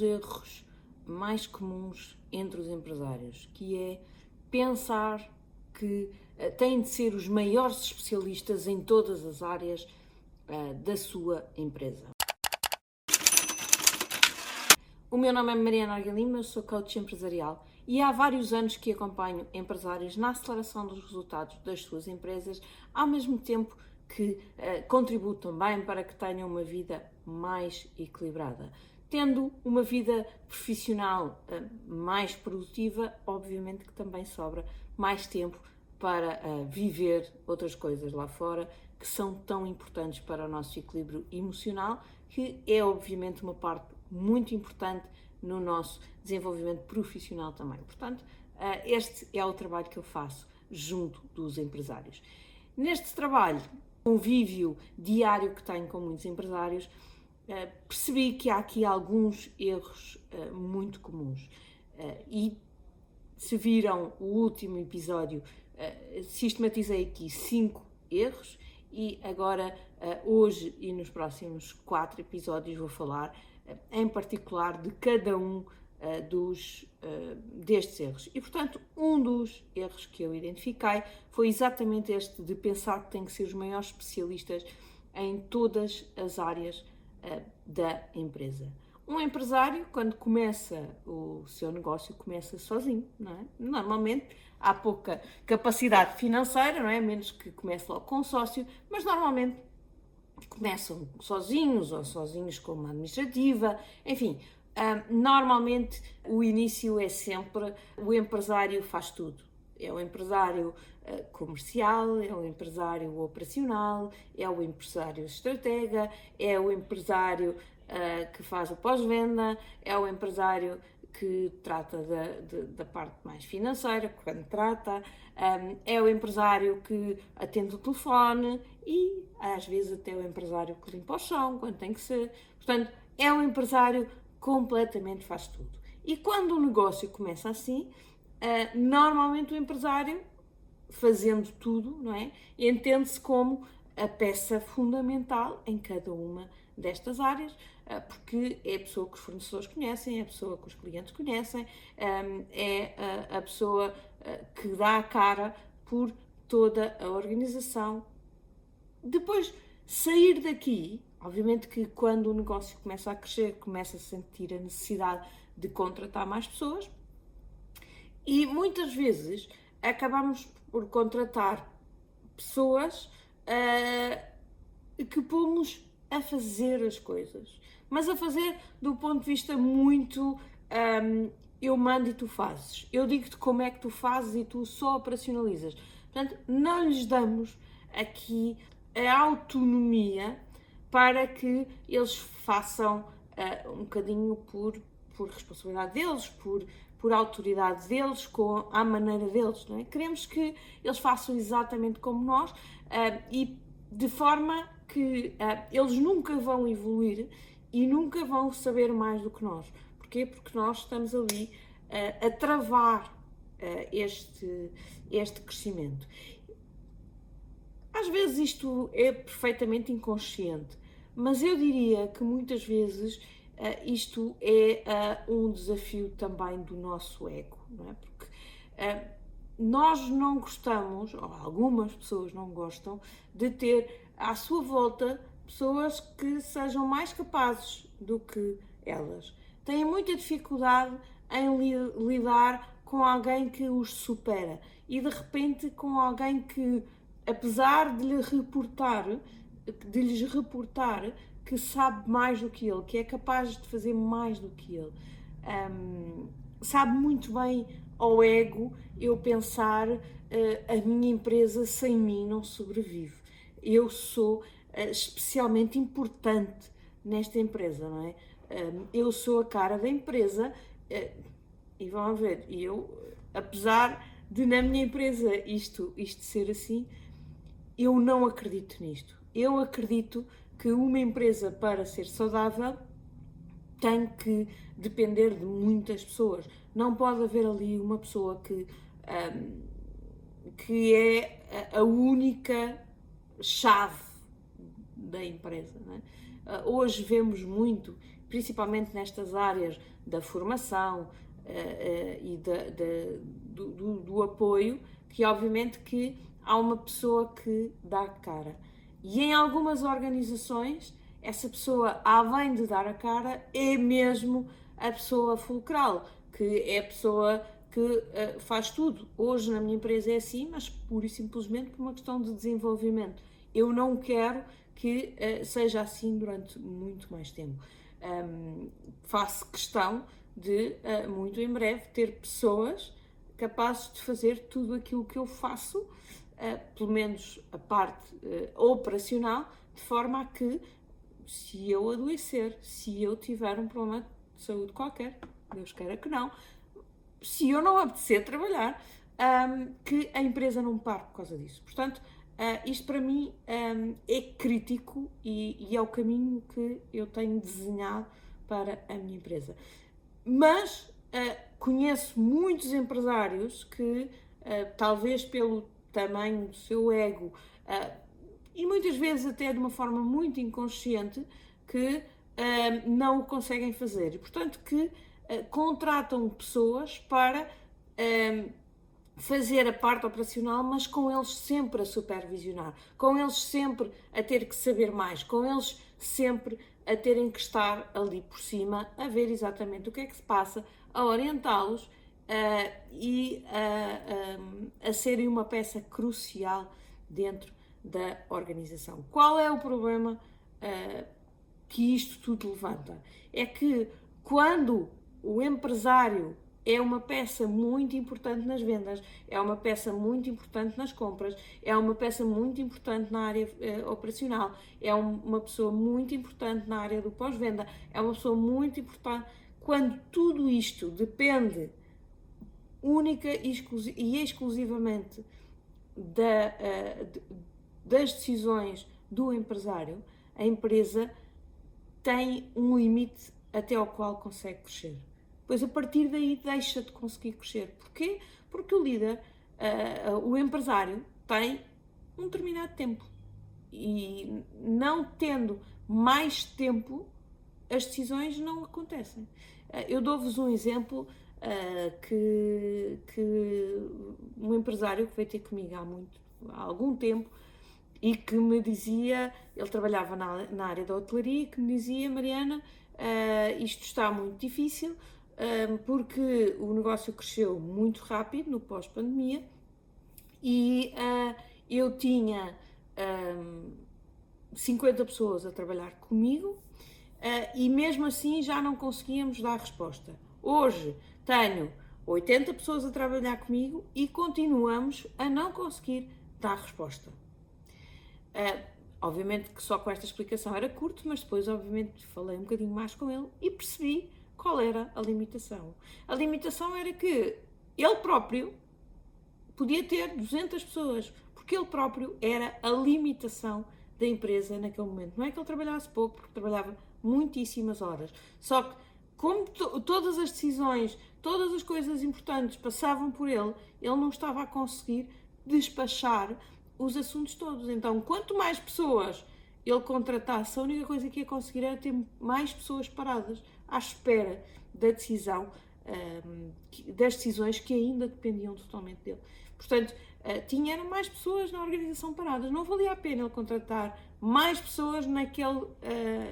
erros mais comuns entre os empresários, que é pensar que uh, têm de ser os maiores especialistas em todas as áreas uh, da sua empresa. O meu nome é Mariana Argalima, sou coach empresarial e há vários anos que acompanho empresários na aceleração dos resultados das suas empresas, ao mesmo tempo que uh, contribuo também para que tenham uma vida mais equilibrada. Tendo uma vida profissional uh, mais produtiva, obviamente que também sobra mais tempo para uh, viver outras coisas lá fora que são tão importantes para o nosso equilíbrio emocional, que é obviamente uma parte muito importante no nosso desenvolvimento profissional também. Portanto, este é o trabalho que eu faço junto dos empresários. Neste trabalho, convívio diário que tenho com muitos empresários, eh, percebi que há aqui alguns erros eh, muito comuns. Eh, e se viram o último episódio, sistematizei aqui cinco erros e agora, hoje e nos próximos quatro episódios, vou falar em particular de cada um dos, destes erros. E, portanto, um dos erros que eu identifiquei foi exatamente este de pensar que tem que ser os maiores especialistas em todas as áreas uh, da empresa. Um empresário, quando começa o seu negócio, começa sozinho, não é? Normalmente há pouca capacidade financeira, não é? Menos que comece logo com sócio, mas normalmente começam sozinhos ou sozinhos com uma administrativa, enfim, normalmente o início é sempre o empresário faz tudo. É o empresário uh, comercial, é o empresário operacional, é o empresário estratega, é o empresário uh, que faz o pós-venda, é o empresário que trata da, de, da parte mais financeira, quando trata, um, é o empresário que atende o telefone e às vezes até o empresário que limpa o chão quando tem que ser. Portanto, é o empresário completamente faz tudo. E quando o negócio começa assim, uh, normalmente o empresário, fazendo tudo, não é? Entende-se como a peça fundamental em cada uma destas áreas, uh, porque é a pessoa que os fornecedores conhecem, é a pessoa que os clientes conhecem, um, é a, a pessoa que dá a cara por toda a organização. Depois, sair daqui Obviamente que quando o negócio começa a crescer, começa a sentir a necessidade de contratar mais pessoas e muitas vezes acabamos por contratar pessoas uh, que pomos a fazer as coisas, mas a fazer do ponto de vista muito um, eu mando e tu fazes, eu digo-te como é que tu fazes e tu só operacionalizas. Portanto, não lhes damos aqui a autonomia para que eles façam uh, um bocadinho por, por responsabilidade deles, por, por autoridade deles, com a maneira deles. Não é? Queremos que eles façam exatamente como nós uh, e de forma que uh, eles nunca vão evoluir e nunca vão saber mais do que nós. Porquê? Porque nós estamos ali a travar este, este crescimento. Às vezes isto é perfeitamente inconsciente, mas eu diria que muitas vezes uh, isto é uh, um desafio também do nosso ego, não é? Porque uh, nós não gostamos, ou algumas pessoas não gostam, de ter à sua volta pessoas que sejam mais capazes do que elas. Têm muita dificuldade em li lidar com alguém que os supera e de repente com alguém que, apesar de lhe reportar de lhes reportar que sabe mais do que ele, que é capaz de fazer mais do que ele. Um, sabe muito bem ao ego eu pensar uh, a minha empresa sem mim não sobrevive. Eu sou uh, especialmente importante nesta empresa, não é? Um, eu sou a cara da empresa uh, e vão ver, eu, apesar de na minha empresa isto, isto ser assim, eu não acredito nisto eu acredito que uma empresa, para ser saudável, tem que depender de muitas pessoas. Não pode haver ali uma pessoa que, um, que é a única chave da empresa. É? Uh, hoje vemos muito principalmente nestas áreas da formação e da, da, do, do, do apoio, que obviamente que há uma pessoa que dá cara. E em algumas organizações, essa pessoa, além de dar a cara, é mesmo a pessoa fulcral, que é a pessoa que uh, faz tudo. Hoje na minha empresa é assim, mas pura e simplesmente por uma questão de desenvolvimento. Eu não quero que uh, seja assim durante muito mais tempo. Um, faço questão de, uh, muito em breve, ter pessoas capazes de fazer tudo aquilo que eu faço pelo menos a parte uh, operacional, de forma a que, se eu adoecer, se eu tiver um problema de saúde qualquer, Deus queira que não, se eu não apetecer trabalhar, um, que a empresa não pare por causa disso. Portanto, uh, isto para mim um, é crítico e, e, é o caminho que eu tenho desenhado para a minha empresa. Mas uh, conheço muitos empresários que, uh, talvez pelo tamanho do seu ego uh, e muitas vezes até de uma forma muito inconsciente que uh, não o conseguem fazer. Portanto, que uh, contratam pessoas para fazer a parte operacional, mas com eles sempre a supervisionar, com eles sempre a ter que saber mais, com eles sempre a terem que estar ali por cima, a ver exatamente o que é que se passa, a orientá-los uh, e uh, a serem uma peça crucial dentro da organização. Qual é o problema uh, que isto tudo levanta? É que quando o empresário é uma peça muito importante nas vendas, é uma peça muito importante nas compras, é uma peça muito importante na área operacional, é um, uma pessoa muito importante na área do pós-venda, é uma pessoa muito importante. Quando tudo isto depende única e exclusivamente da, uh, das decisões do empresário, a empresa tem um limite até ao qual consegue crescer. Pois a partir daí deixa de conseguir crescer. Porquê? Porque o líder, uh, uh, o empresário, tem um determinado tempo. E não tendo mais tempo, as decisões não acontecem. eu dou-vos um exemplo uh, que, que um empresário que veio ter comigo há muito, há algum tempo e que me dizia, ele trabalhava na, na área da hotelaria, que me dizia, Mariana, uh, isto está muito difícil uh, porque o negócio cresceu muito rápido no pós-pandemia e eu tinha um, 50 pessoas a trabalhar comigo e mesmo assim já não conseguíamos dar resposta. Hoje tenho 80 pessoas a trabalhar comigo e continuamos a não conseguir dar resposta. Uh, obviamente que só com esta explicação era curto, mas depois, obviamente, falei um bocadinho mais com ele e percebi qual era a limitação. A limitação era que ele próprio podia ter 200 pessoas, porque ele próprio era a limitação da empresa naquele momento. Não é que ele trabalhasse pouco, porque trabalhava muitíssimas horas. Só que, como to todas as decisões todas as coisas importantes passavam por ele, ele não estava a conseguir despachar os assuntos todos. Então, quanto mais pessoas ele contratasse, a única coisa que ia conseguir era ter mais pessoas paradas à espera da decisão, um, das decisões que ainda dependiam totalmente dele. Portanto, uh, tinha mais pessoas na organização paradas. Não valia a pena ele contratar mais pessoas naquele uh,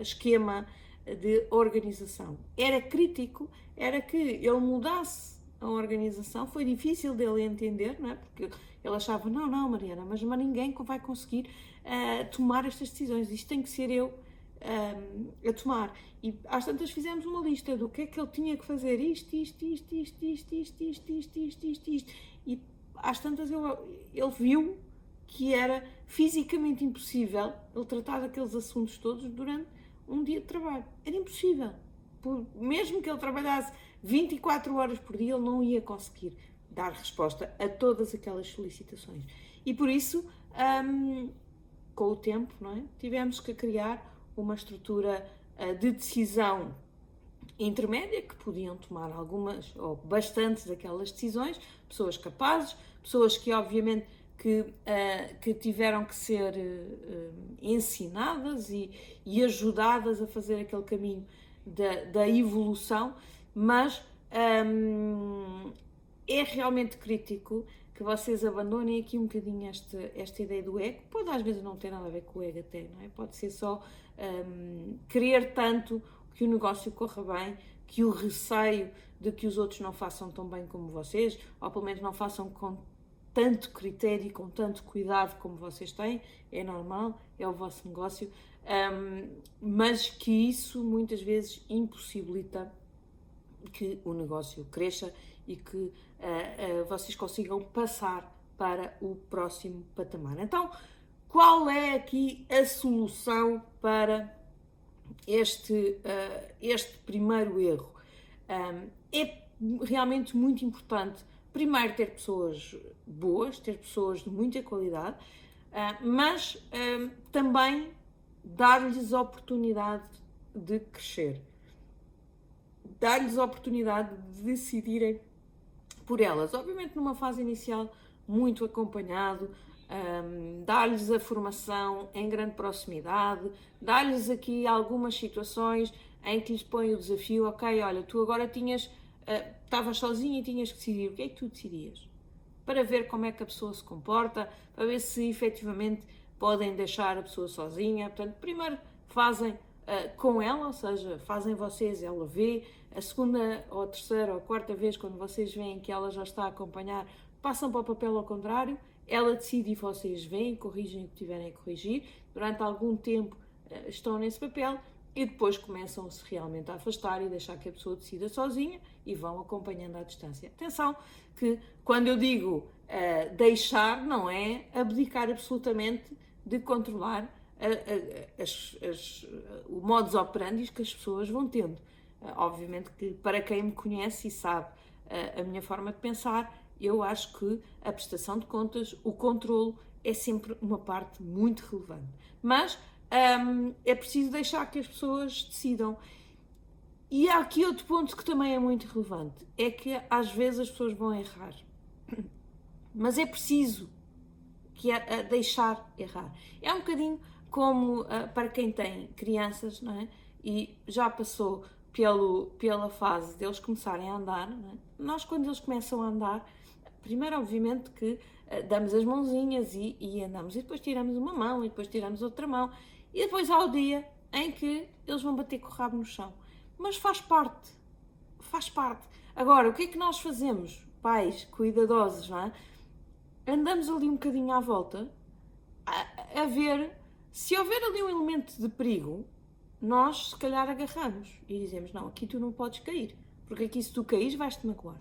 esquema de organização. Era crítico, era que ele mudasse a organização, foi difícil dele entender, não é? Porque ele achava, não, não, Mariana, mas, ninguém vai conseguir uh, tomar estas decisões, isto tem que ser eu uh, a tomar. E às tantas fizemos uma lista do que é que ele tinha que fazer, isto, isto, isto, isto, isto, isto, isto, isto, isto, isto, isto. E às tantas ele, ele viu que era fisicamente impossível ele tratar daqueles assuntos todos durante um dia de trabalho. Era impossível. Por, mesmo que ele trabalhasse 24 horas por dia, ele não ia conseguir dar resposta a todas aquelas solicitações. E por isso, um, com o tempo, é? tivemos que criar uma estrutura uh, de decisão intermédia que podiam tomar algumas ou bastantes daquelas decisões, pessoas capazes, pessoas que obviamente que, uh, que tiveram que ser uh, ensinadas e, e, ajudadas a fazer aquele caminho da, da evolução, mas um, é realmente crítico que vocês abandonem aqui um bocadinho esta, esta ideia do ego. Pode às vezes não ter nada a ver com o ego até, não é? Pode ser só um, querer tanto que o negócio corra bem, que o receio de que os outros não façam tão bem como vocês, ou pelo menos não façam com tanto critério e com tanto cuidado como vocês têm, é normal, é o vosso negócio, um, mas que isso muitas vezes impossibilita que o negócio cresça e que uh, uh, vocês consigam passar para o próximo patamar. Então, qual é aqui a solução para este, uh, este primeiro erro? Um, é realmente muito importante, primeiro, ter pessoas boas, ter pessoas de muita qualidade, mas também dar-lhes oportunidade de crescer, dar-lhes oportunidade de decidirem por elas. Obviamente, numa fase inicial, muito acompanhado, um, dar-lhes a formação em grande proximidade, dar-lhes aqui algumas situações em que lhes põe o desafio: ok, olha, tu agora tinhas, uh, estavas sozinha e tinhas que decidir, o que é que tu decidias? Para ver como é que a pessoa se comporta, para ver se efetivamente podem deixar a pessoa sozinha. Portanto, primeiro fazem uh, com ela, ou seja, fazem vocês, ela vê. A segunda ou a terceira ou a quarta vez, quando vocês veem que ela já está a acompanhar, passam para o papel ao contrário. Ela decide e vocês veem, corrigem o que tiverem a corrigir. Durante algum tempo uh, estão nesse papel e depois começam-se realmente a afastar e deixar que a pessoa decida sozinha e vão acompanhando à distância. Atenção que quando eu digo uh, deixar, não é abdicar absolutamente de controlar a, a, as, as, o modus operandi que as pessoas vão tendo. Ah, obviamente que para quem me conhece e sabe a, a minha forma de pensar, eu acho que a prestação de contas, o controle, é sempre uma parte muito relevante. Mas é preciso deixar que as pessoas decidam. E há aqui outro ponto que também é muito relevante: é que às vezes as pessoas vão errar. Mas é preciso que é a deixar errar. É um bocadinho como uh, para quem tem crianças, não é? E já passou pelo, pela fase deles começarem a andar, é? nós quando eles começam a andar, primeiro obviamente que uh, damos as mãozinhas e, e, andamos, e depois tiramos uma mão, e depois tiramos outra mão, e depois há o dia em que eles vão bater com o rabo no chão. Mas faz parte, faz parte. Agora, o que é que nós fazemos, pais cuidadosos, não é? Andamos ali um bocadinho à volta a, a, ver se houver ali um elemento de perigo, nós se calhar agarramos e dizemos: Não, aqui tu não podes cair, porque aqui se tu caís vais-te magoar.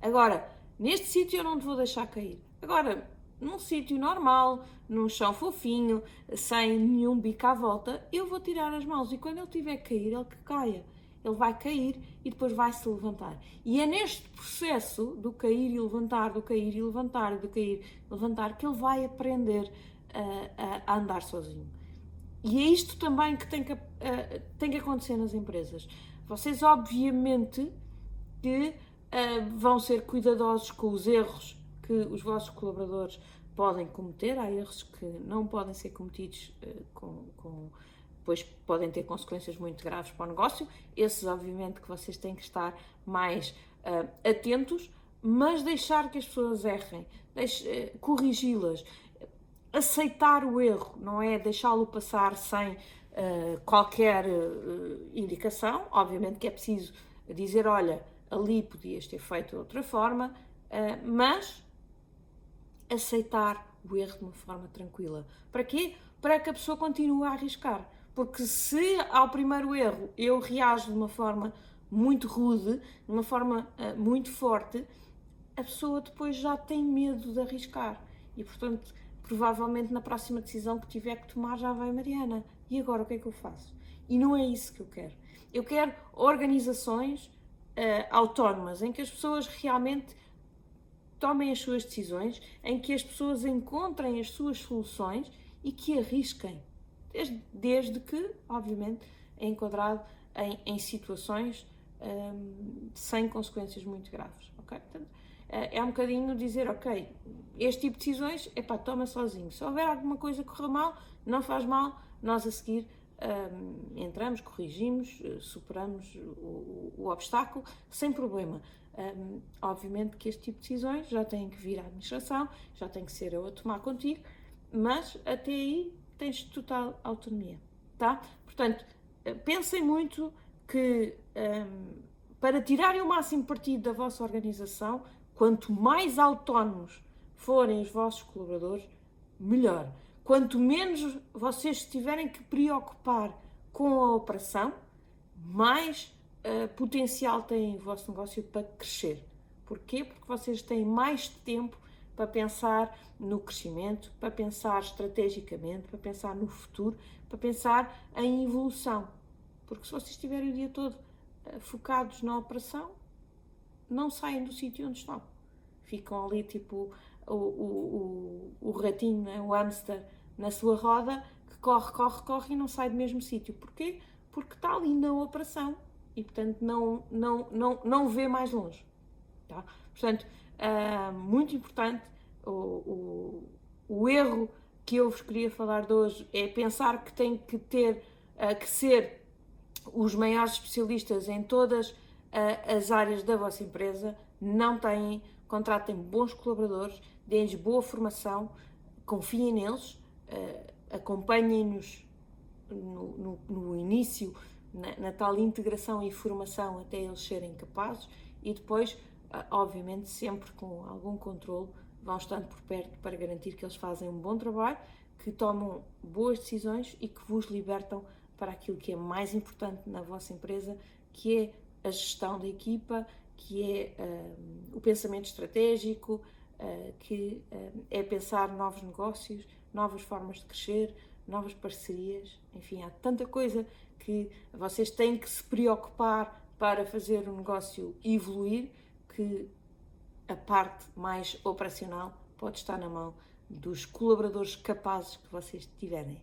Agora, neste sítio eu não te vou deixar cair. Agora, num sítio normal, num chão fofinho, sem nenhum bico à volta, eu vou tirar as mãos e quando ele tiver que cair, ele que caia ele vai cair e depois vai se levantar. E é neste processo do cair e levantar, do cair e levantar, do cair e levantar, que ele vai aprender a, a, andar sozinho. E é isto também que tem que, tem que acontecer nas empresas. Vocês, obviamente, que vão ser cuidadosos com os erros que os vossos colaboradores podem cometer. Há erros que não podem ser cometidos com, com depois podem ter consequências muito graves para o negócio. Esses, obviamente, que vocês têm que estar mais uh, atentos, mas deixar que as pessoas errem, uh, corrigi-las, aceitar o erro, não é deixá-lo passar sem uh, qualquer indicação. Obviamente que é preciso dizer: olha, ali podias ter feito de outra forma, mas aceitar o erro de uma forma tranquila. Para quê? Para que a pessoa continue a arriscar. Porque se ao primeiro erro eu reajo de uma forma muito rude, de uma forma uh, muito forte, a pessoa depois já tem medo de arriscar. E portanto, provavelmente na próxima decisão que tiver que tomar já vai Mariana. E agora o que é que eu faço? E não é isso que eu quero. Eu quero organizações uh, autónomas em que as pessoas realmente tomem as suas decisões, em que as pessoas encontrem as suas soluções e que arrisquem desde, desde que, obviamente, é enquadrado em, em situações um, sem consequências muito graves. Okay? Portanto, é, é um bocadinho dizer, ok, este tipo de decisões, é pá, toma sozinho. Se houver alguma coisa que corra mal, não faz mal, nós a seguir um, entramos, corrigimos, superamos o, o, obstáculo sem problema. Um, obviamente que este tipo de decisões já têm que vir à administração, já tem que ser eu a tomar contigo, mas até aí tens total autonomia, tá? Portanto, eh, pensem muito que um, para tirarem o máximo partido da vossa organização, quanto mais autónomos forem os vossos colaboradores, melhor. Quanto menos vocês tiverem que preocupar com a operação, mais uh, potencial tem o vosso negócio para crescer. Porquê? Porque vocês têm mais tempo para pensar no crescimento, para pensar estrategicamente, para pensar no futuro, para pensar em evolução. Porque se vocês estiverem o dia todo uh, focados na operação, não saem do sítio onde estão. Ficam ali tipo o, o, o, o ratinho, né? o hamster, na sua roda, que corre, corre, corre e não sai do mesmo sítio. Porquê? Porque está ali na operação e, portanto, não, não, não, não vê mais longe. Tá? Portanto, uh, muito importante, o, o, o, erro que eu vos queria falar de hoje é pensar que tem que ter, uh, que ser os maiores especialistas em todas uh, as áreas da vossa empresa. Não têm, contratem bons colaboradores, deem-lhes boa formação, confiem neles, acompanhem-nos no, no, no início na, na, tal integração e formação até eles serem capazes e depois, obviamente, sempre com algum controle, vão estando por perto para garantir que eles fazem um bom trabalho, que tomam boas decisões e que vos libertam para aquilo que é mais importante na vossa empresa, que é a gestão da equipa, que é uh, o pensamento estratégico, uh, que é pensar novos negócios, novas formas de crescer, novas parcerias, enfim, há tanta coisa que vocês têm que se preocupar para fazer o negócio evoluir que a parte mais operacional pode estar na mão dos colaboradores capazes que vocês tiverem.